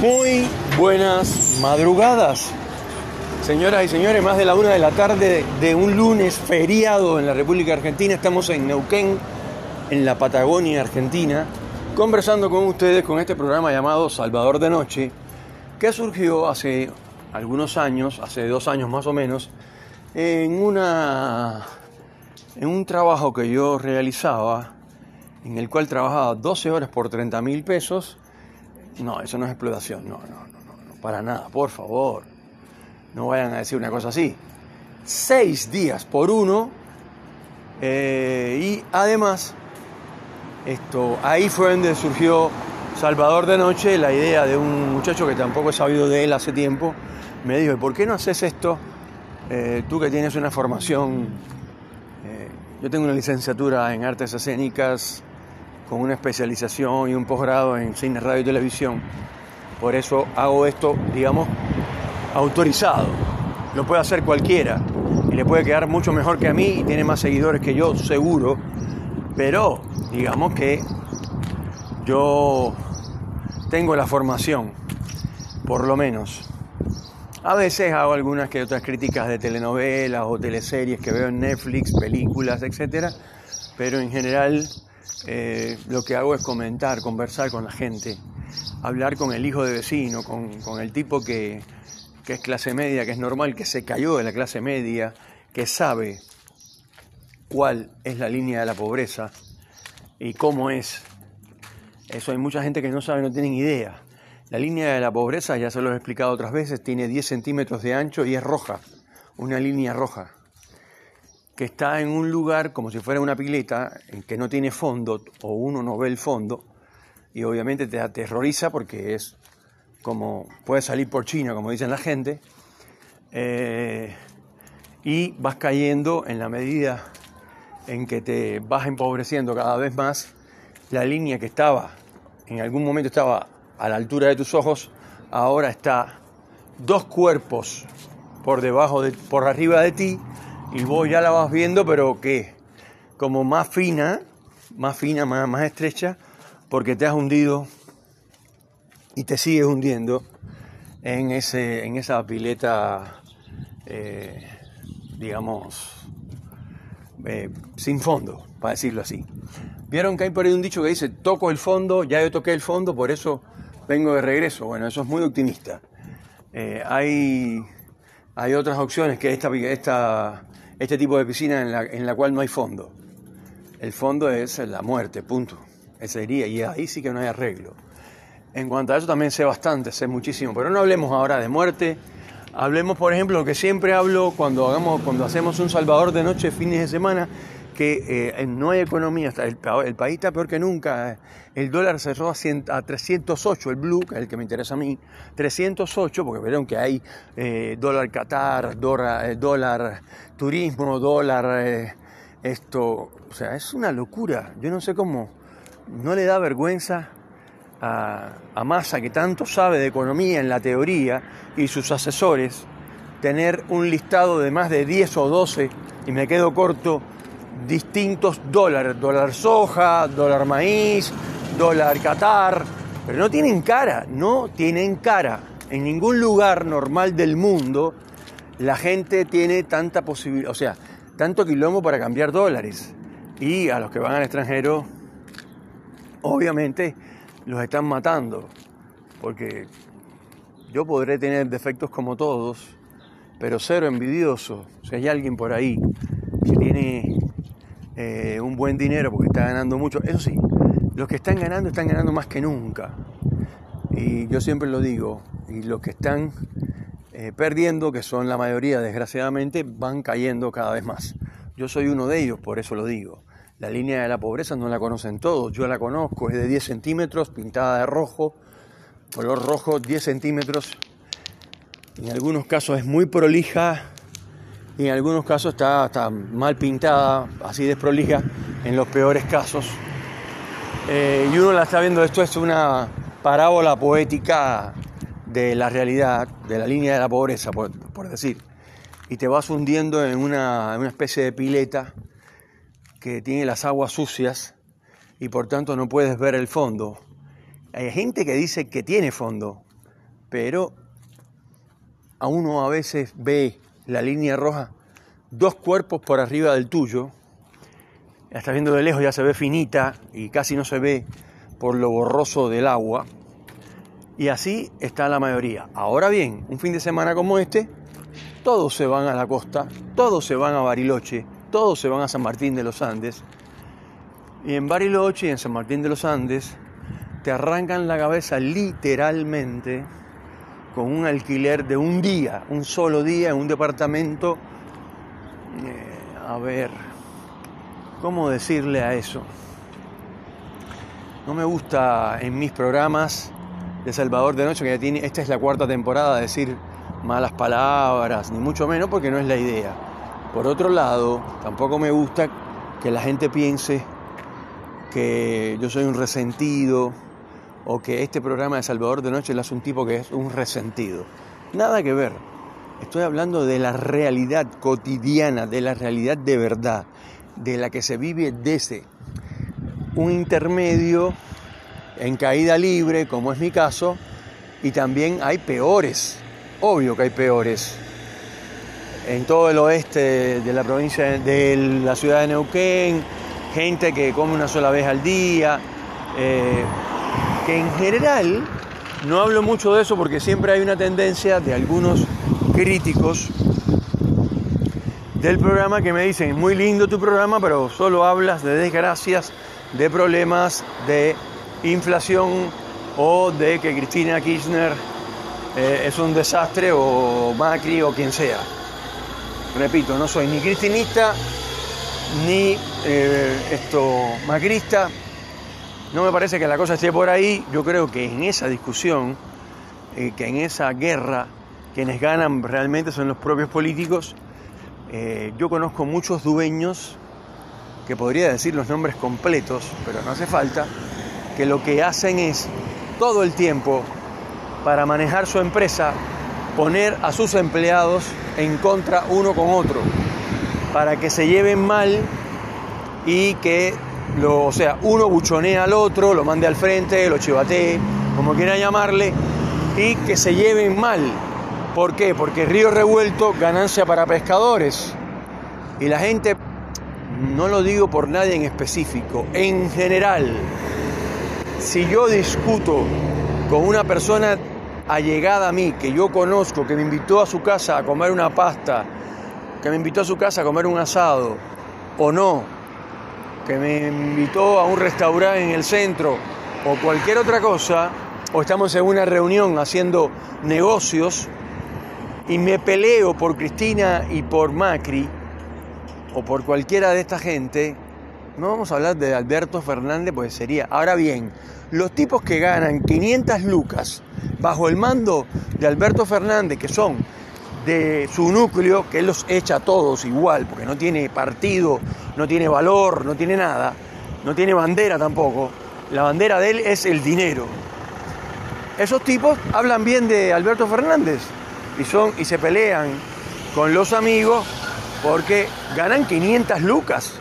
Muy buenas madrugadas. Señoras y señores, más de la una de la tarde de un lunes feriado en la República Argentina. Estamos en Neuquén, en la Patagonia Argentina, conversando con ustedes con este programa llamado Salvador de Noche, que surgió hace algunos años, hace dos años más o menos, en, una, en un trabajo que yo realizaba, en el cual trabajaba 12 horas por 30 mil pesos. No, eso no es explotación, no, no, no, no, para nada, por favor. No vayan a decir una cosa así. Seis días por uno. eh, y además, esto, ahí fue donde surgió Salvador de Noche, la idea de un muchacho que tampoco he sabido de él hace tiempo. Me dijo, ¿y por qué no haces esto? Eh, tú que tienes una formación, eh, yo tengo una licenciatura en artes escénicas con una especialización y un posgrado en cine, radio y televisión. Por eso hago esto, digamos, autorizado. Lo puede hacer cualquiera y le puede quedar mucho mejor que a mí y tiene más seguidores que yo, seguro. Pero digamos que yo tengo la formación, por lo menos. A veces hago algunas que otras críticas de telenovelas o teleseries que veo en Netflix, películas, etcétera, pero en general eh, lo que hago es comentar, conversar con la gente, hablar con el hijo de vecino, con, con el tipo que, que es clase media, que es normal, que se cayó de la clase media, que sabe cuál es la línea de la pobreza y cómo es. Eso hay mucha gente que no sabe, no tienen idea. La línea de la pobreza, ya se lo he explicado otras veces, tiene 10 centímetros de ancho y es roja, una línea roja, que está en un lugar como si fuera una pileta, en que no tiene fondo o uno no ve el fondo y obviamente te aterroriza porque es como puede salir por China, como dicen la gente, eh, y vas cayendo en la medida en que te vas empobreciendo cada vez más, la línea que estaba, en algún momento estaba a la altura de tus ojos, ahora está dos cuerpos por debajo de, por arriba de ti, y vos ya la vas viendo, pero que como más fina, más fina, más, más estrecha, porque te has hundido y te sigues hundiendo en, ese, en esa pileta, eh, digamos, eh, sin fondo, para decirlo así. Vieron que hay por ahí un dicho que dice, toco el fondo, ya yo toqué el fondo, por eso vengo de regreso. Bueno, eso es muy optimista. Eh, hay, hay otras opciones que esta, esta, este tipo de piscina en la, en la cual no hay fondo. El fondo es la muerte, punto. Ese sería, y ahí sí que no hay arreglo. En cuanto a eso también sé bastante, sé muchísimo, pero no hablemos ahora de muerte. Hablemos, por ejemplo, lo que siempre hablo cuando, hagamos, cuando hacemos un Salvador de noche, fines de semana, que eh, no hay economía, el, país está peor que nunca. El dólar cerró a, 100, a 308, el blue, que es el que me interesa a mí, 308, porque verán que hay eh, dólar Qatar, dólar, eh, turismo, dólar eh, esto. O sea, es una locura. Yo no sé cómo no le da vergüenza a, a Massa, que tanto sabe de economía en la teoría, y sus asesores, tener un listado de más de 10 o 12, y me quedo corto, distintos dólares, dólar soja, dólar maíz, dólar Qatar, pero no tienen cara, no tienen cara. En ningún lugar normal del mundo la gente tiene tanta posibilidad, o sea, tanto quilombo para cambiar dólares. Y a los que van al extranjero, obviamente, los están matando, porque yo podré tener defectos como todos, pero cero envidioso. Si hay alguien por ahí que tiene eh, un buen dinero porque está ganando mucho. Eso sí, los que están ganando están ganando más que nunca. Y yo siempre lo digo, y los que están eh, perdiendo, que son la mayoría desgraciadamente, van cayendo cada vez más. Yo soy uno de ellos, por eso lo digo. La línea de la pobreza no la conocen todos, yo la conozco, es de 10 centímetros, pintada de rojo, color rojo, 10 centímetros. En algunos casos es muy prolija, y en algunos casos está, está, mal pintada, así desprolija, en los peores casos. Eh, y uno la está viendo, esto es una parábola poética de la realidad, de la línea de la pobreza, por, por decir. Y te vas hundiendo en una, en una especie de pileta que tiene las aguas sucias y por tanto no puedes ver el fondo. Hay gente que dice que tiene fondo, pero a uno a veces ve la línea roja dos cuerpos por arriba del tuyo. Estás viendo de lejos, ya se ve finita y casi no se ve por lo borroso del agua. Y así está la mayoría. Ahora bien, un fin de semana como este, todos se van a la costa, todos se van a Bariloche, todos se van a San Martín de los Andes. Y en Bariloche y en San Martín de los Andes te arrancan la cabeza literalmente con un alquiler de un día, un solo día en un departamento. Eh, a ver, ¿cómo decirle a eso? No me gusta en mis programas de Salvador de Noche, que ya tiene, esta es la cuarta temporada, decir malas palabras, ni mucho menos porque no es la idea. Por otro lado, tampoco me gusta que la gente piense que yo soy un resentido o que este programa de Salvador de Noche le hace un tipo que es un resentido. Nada que ver. Estoy hablando de la realidad cotidiana, de la realidad de verdad, de la que se vive desde un intermedio en caída libre, como es mi caso, y también hay peores, obvio que hay peores. En todo el oeste de la provincia de la ciudad de Neuquén, gente que come una sola vez al día, eh, que en general no hablo mucho de eso porque siempre hay una tendencia de algunos críticos del programa que me dicen, muy lindo tu programa, pero solo hablas de desgracias, de problemas, de inflación o de que Cristina Kirchner eh, es un desastre o Macri o quien sea. Repito, no soy ni cristinista ni eh, esto macrista, no me parece que la cosa esté por ahí. Yo creo que en esa discusión, eh, que en esa guerra, quienes ganan realmente son los propios políticos. Eh, yo conozco muchos dueños, que podría decir los nombres completos, pero no hace falta, que lo que hacen es todo el tiempo para manejar su empresa, poner a sus empleados en contra uno con otro, para que se lleven mal y que o sea, uno buchonea al otro, lo mande al frente, lo chivatee, como quiera llamarle, y que se lleven mal. ¿Por qué? Porque río revuelto, ganancia para pescadores. Y la gente, no lo digo por nadie en específico, en general, si yo discuto con una persona allegada a mí, que yo conozco, que me invitó a su casa a comer una pasta, que me invitó a su casa a comer un asado, o no, que me invitó a un restaurante en el centro o cualquier otra cosa, o estamos en una reunión haciendo negocios y me peleo por Cristina y por Macri o por cualquiera de esta gente, no vamos a hablar de Alberto Fernández, pues sería. Ahora bien, los tipos que ganan 500 lucas bajo el mando de Alberto Fernández, que son de su núcleo, que él los echa a todos igual, porque no tiene partido, no tiene valor, no tiene nada, no tiene bandera tampoco. La bandera de él es el dinero. Esos tipos hablan bien de Alberto Fernández y, son, y se pelean con los amigos porque ganan 500 lucas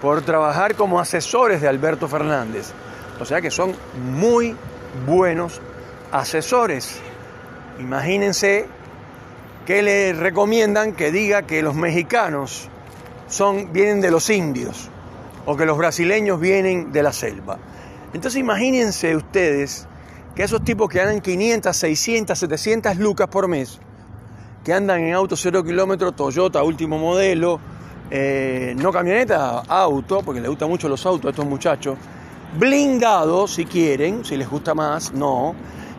por trabajar como asesores de Alberto Fernández. O sea que son muy buenos asesores. Imagínense que le recomiendan que diga que los mexicanos son, vienen de los indios o que los brasileños vienen de la selva. Entonces imagínense ustedes que esos tipos que ganan 500, 600, 700 lucas por mes, que andan en auto cero kilómetros, Toyota último modelo, eh, no camioneta, auto, porque les gustan mucho los autos a estos muchachos, blindados si quieren, si les gusta más, no.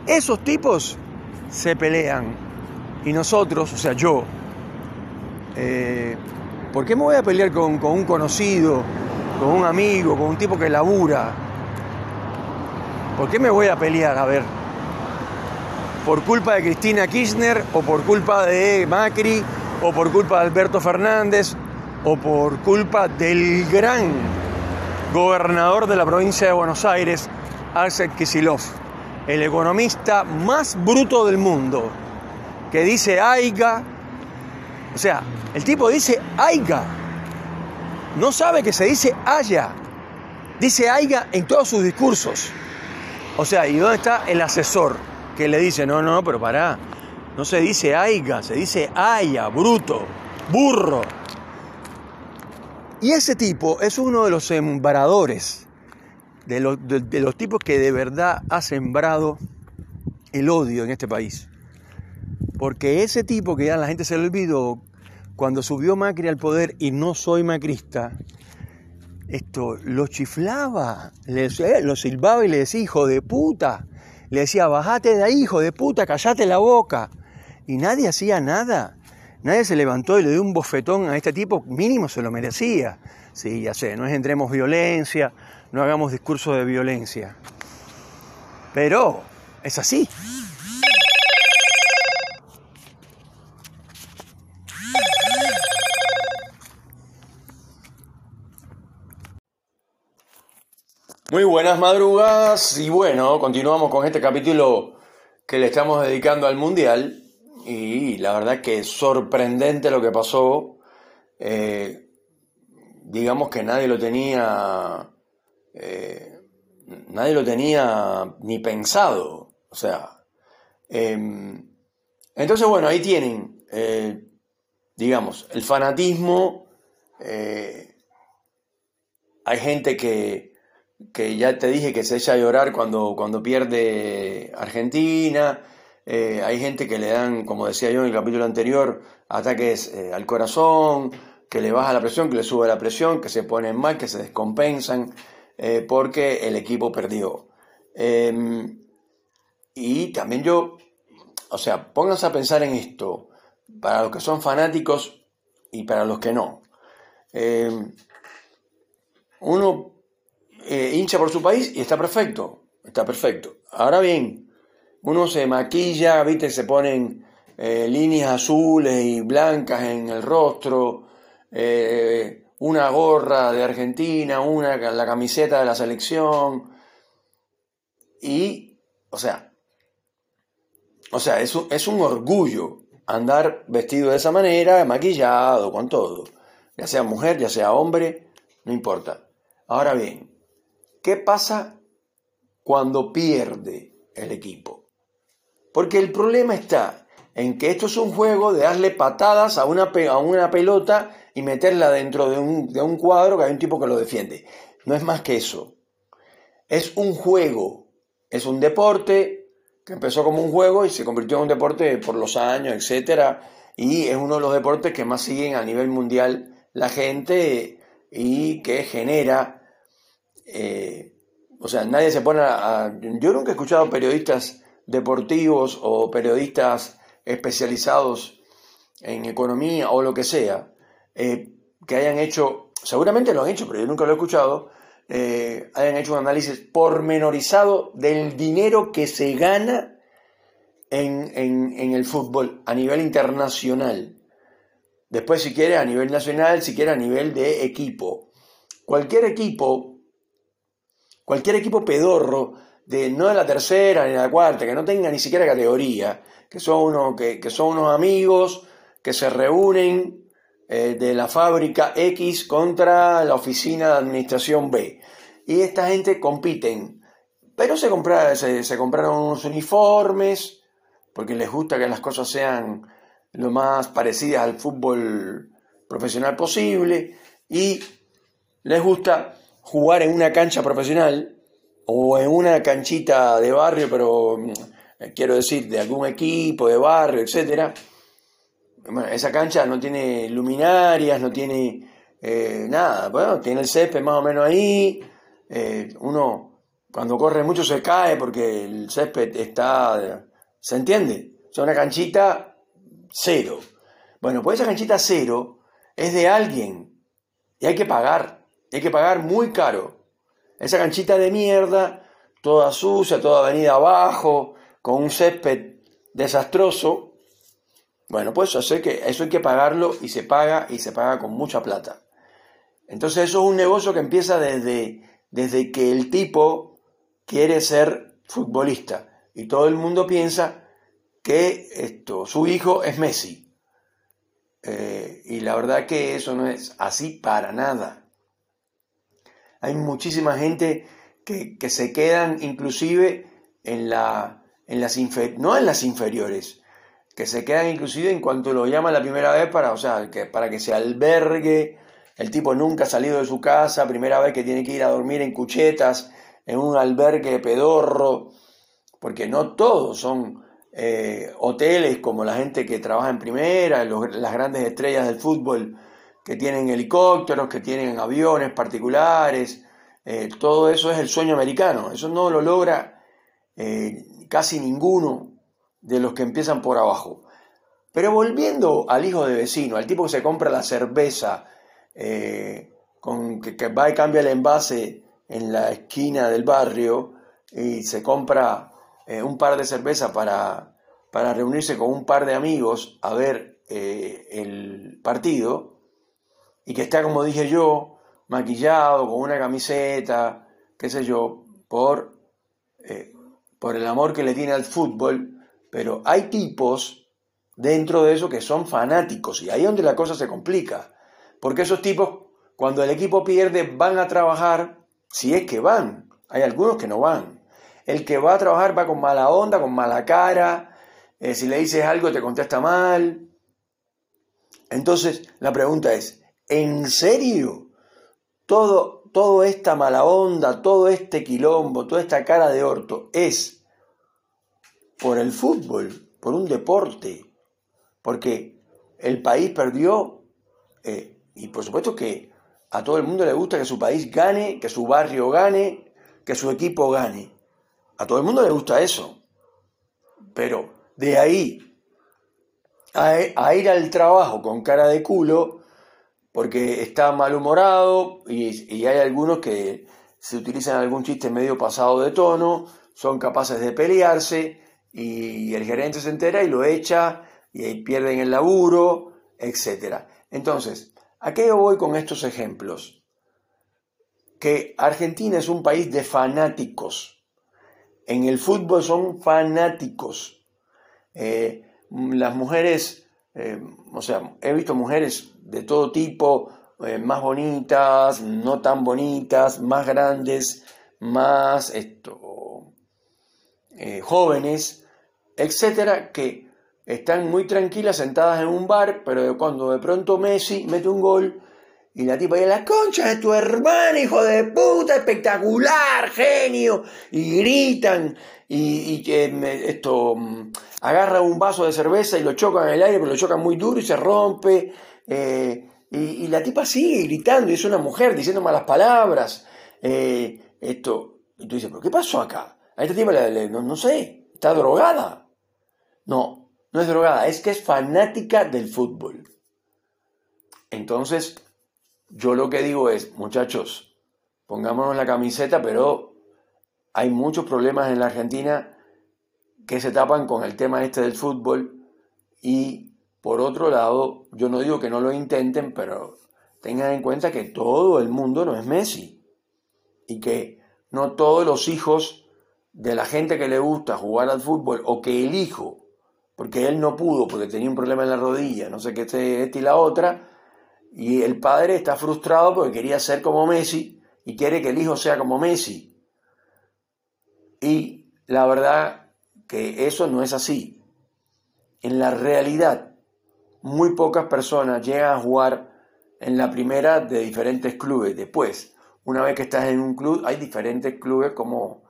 Esos tipos se pelean y nosotros, o sea, yo, eh, ¿por qué me voy a pelear con, un conocido, con un amigo, con un tipo que labura? ¿Por qué me voy a pelear? A ver, ¿por culpa de Cristina Kirchner o por culpa de Macri o por culpa de Alberto Fernández o por culpa del gran gobernador de la provincia de Buenos Aires, Axel Kicillof, el economista más bruto del mundo? Que dice aiga. O sea, el tipo dice aiga. No sabe que se dice haya. Dice aiga en todos sus discursos. O sea, ¿y dónde está el asesor? que le dice, no, no, pero pará, no se dice aiga, se dice aya, bruto, burro. Y ese tipo es uno de los sembradores, de los, de los tipos que de verdad ha sembrado el odio en este país. Porque ese tipo que ya la gente se le olvidó, cuando subió Macri al poder y no soy macrista, esto lo chiflaba, eh, lo silbaba y le decía, hijo de puta. Le decía, bajate de ahí, hijo de puta, callate la boca. Y nadie hacía nada. Nadie se levantó y le dio un bofetón a este tipo, mínimo se lo merecía. Sí, ya sé, no engendremos violencia, no hagamos discursos de violencia. Pero es así. Muy buenas madrugadas y bueno, continuamos con este capítulo que le estamos dedicando al Mundial y la verdad que es sorprendente lo que pasó. Eh, digamos que nadie lo tenía, eh, nadie lo tenía ni pensado. O sea, em, entonces bueno, ahí tienen, eh, digamos, el fanatismo. hay gente que que ya te dije que se echa a llorar cuando, cuando pierde Argentina. Eh, hay gente que le dan, como decía yo en el capítulo anterior, ataques eh, al corazón, que le baja la presión, que le sube la presión, que se ponen mal, que se descompensan eh, porque el equipo perdió. Em, y también yo, o sea, pónganse a pensar en esto, para los que son fanáticos y para los que no. Em, uno eh, hincha por su país y está perfecto, está perfecto. Ahora bien, uno se maquilla, viste, se ponen eh, líneas azules y blancas en el rostro, eh, una gorra de Argentina, una la camiseta de la selección y, o sea, o sea, es un, es un orgullo andar vestido de esa manera, maquillado, con todo, ya sea mujer, ya sea hombre, no importa. Ahora bien, ¿Qué pasa cuando pierde el equipo? Porque el problema está en que esto es un juego de darle patadas a una, a una pelota y meterla dentro de un, de un cuadro que hay un tipo que lo defiende. No es más que eso. Es un juego, es un deporte que empezó como un juego y se convirtió en un deporte por los años, etc. Y es uno de los deportes que más siguen a nivel mundial la gente y que genera eh, o sea, nadie se pone a, Yo nunca he escuchado periodistas deportivos o periodistas especializados en economía o lo que sea, eh, que hayan hecho, seguramente lo han hecho, pero yo nunca lo he escuchado, eh, hayan hecho un análisis pormenorizado del dinero que se gana en, en, el fútbol a nivel internacional. Después, si quiere, a nivel nacional, si quiere, a nivel de equipo. Cualquier equipo Cualquier equipo pedorro, de, no de la tercera ni de la cuarta, que no tenga ni siquiera categoría, que son, uno, que, son unos amigos que se reúnen eh, de la fábrica X contra la oficina de administración B. Y esta gente compiten. Pero se, se, se compraron unos uniformes, porque les gusta que las cosas sean lo más parecidas al fútbol profesional posible. Y les gusta jugar en una cancha profesional o en una canchita de barrio, pero mm, quiero decir, de algún equipo de barrio, etc. esa cancha no tiene luminarias, no tiene eh, nada, bueno, tiene el césped más o menos ahí, eh, uno cuando corre mucho se cae porque el césped está, ¿se entiende? Es una canchita cero. Bueno, pues esa canchita cero es de alguien y hay que pagar hay que pagar muy caro. Esa canchita de mierda, toda sucia, toda venida abajo, con un césped desastroso. Bueno, pues eso, que, eso hay que pagarlo y se paga y se paga con mucha plata. Entonces eso es un negocio que empieza desde, desde que el tipo quiere ser futbolista y todo el mundo piensa que esto, su hijo es Messi. Eh, y la verdad que eso no es así para nada. Hay muchísima gente que, se quedan inclusive en la, en las no en las inferiores, que se quedan inclusive en cuanto lo llama la primera vez para, o sea, que, para que se albergue, el tipo nunca ha salido de su casa, primera vez que tiene que ir a dormir en cuchetas, en un albergue pedorro, porque no todos son eh, hoteles como la gente que trabaja en primera, las grandes estrellas del fútbol que tienen helicópteros, que tienen aviones particulares, eh, todo eso es el sueño americano, eso no lo logra eh, casi ninguno de los que empiezan por abajo. Pero volviendo al hijo de vecino, al tipo que se compra la cerveza, con, que, va y cambia el envase en la esquina del barrio y se compra eh, un par de cerveza para, para, reunirse con un par de amigos a ver eh, el partido y que está, como dije yo, maquillado, con una camiseta, qué sé yo, por, eh, por el amor que le tiene al fútbol, pero hay tipos dentro de eso que son fanáticos y ahí es donde la cosa se complica, porque esos tipos, cuando el equipo pierde, van a trabajar, si es que van, hay algunos que no van, el que va a trabajar va con mala onda, con mala cara, eh, si le dices algo te contesta mal. Entonces la pregunta es, ¿en serio? Todo, toda esta mala onda, todo este quilombo, toda esta cara de orto es por el fútbol, por un deporte, porque el país perdió eh, y por supuesto que a todo el mundo le gusta que su país gane, que su barrio gane, que su equipo gane. A todo el mundo le gusta eso. Pero de ahí a, ir al trabajo con cara de culo, porque está malhumorado y, hay algunos que se utilizan algún chiste medio pasado de tono, son capaces de pelearse y el gerente se entera y lo echa y ahí pierden el laburo, etc. Entonces, ¿a qué voy con estos ejemplos? Que Argentina es un país de fanáticos en el fútbol son fanáticos. Eh, las mujeres, eh, o sea, he visto mujeres de todo tipo, eh, más bonitas, no tan bonitas, más grandes, más esto, jóvenes, etcétera, que están muy tranquilas sentadas en un bar, pero cuando de pronto Messi mete un gol, y la tipa dice, la concha de tu hermana, hijo de puta, espectacular, genio. Y gritan y, que esto mm, agarra un vaso de cerveza y lo chocan en el aire, pero lo chocan muy duro y se rompe. Eh, y, la tipa sigue gritando y es una mujer diciendo malas palabras. Eh, esto, y tú dices, ¿pero qué pasó acá? A esta tipa, no, no sé, está drogada. No, no es drogada, es que es fanática del fútbol. Entonces, yo lo que digo es, muchachos, pongámonos la camiseta, pero hay muchos problemas en la Argentina que se tapan con el tema este del fútbol. Y por otro lado, yo no digo que no lo intenten, pero tengan en cuenta que todo el mundo no es Messi. Y que no todos los hijos de la gente que le gusta jugar al fútbol o que el hijo, porque él no pudo porque tenía un problema en la rodilla, no sé qué, este, este y la otra, y el padre está frustrado porque quería ser como Messi y quiere que el hijo sea como Messi. Y la verdad que eso no es así. En la realidad, muy pocas personas llegan a jugar en la primera de diferentes clubes. Después, una vez que estás en un club, hay diferentes clubes como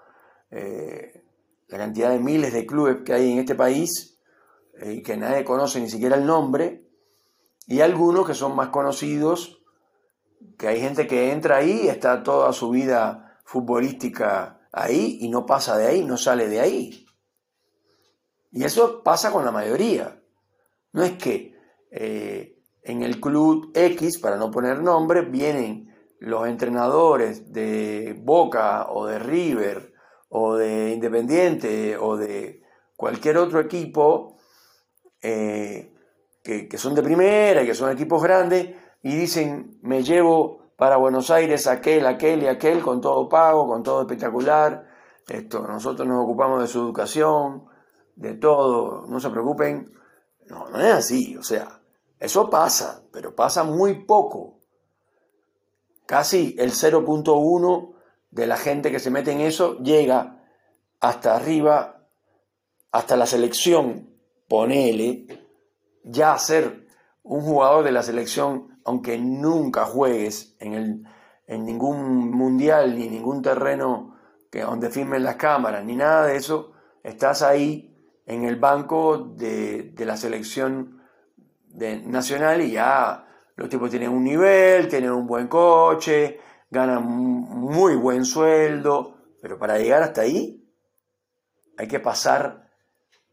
eh, la cantidad de miles de clubes que hay en este país eh, y que nadie conoce ni siquiera el nombre y algunos que son más conocidos, que hay gente que entra ahí está toda su vida futbolística ahí y no pasa de ahí, no sale de ahí. Y eso pasa con la mayoría. No es que eh, en el club X, para no poner nombre, vienen los entrenadores de Boca o de River o de Independiente o de cualquier otro equipo eh, que, son de primera y que son equipos grandes y dicen, me llevo para Buenos Aires aquel, aquel y aquel con todo pago, con todo espectacular. Esto, nosotros nos ocupamos de su educación, de todo, no se preocupen. No, no es así, o sea, eso pasa, pero pasa muy poco. Casi el 0.1 de la gente que se mete en eso llega hasta arriba hasta la selección, ponele, ya ser un jugador de la selección, aunque nunca juegues en, el, en ningún mundial ni ningún terreno que, donde firmen las cámaras, ni nada de eso, estás ahí en el banco de, de la selección nacional y ya los tipos tienen un nivel, tienen un buen coche, ganan muy buen sueldo, pero para llegar hasta ahí hay que pasar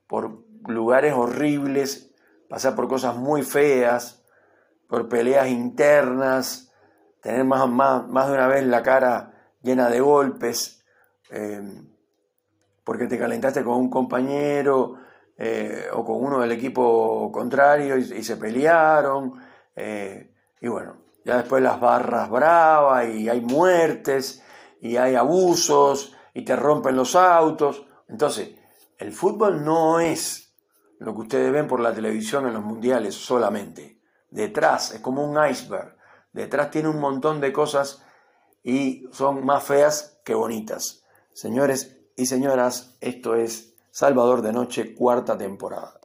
por lugares horribles, pasar por cosas muy feas, por peleas internas, tener más, más, más de una vez la cara llena de golpes, eh, porque te calentaste con un compañero eh, o con uno del equipo contrario y, se pelearon. Eh, y bueno, ya después las barras bravas y hay muertes y hay abusos y te rompen los autos. Entonces, el fútbol no es lo que ustedes ven por la televisión en los mundiales solamente. Detrás es como un iceberg. Detrás tiene un montón de cosas y son más feas que bonitas. Señores y señoras, esto es Salvador de Noche, cuarta temporada.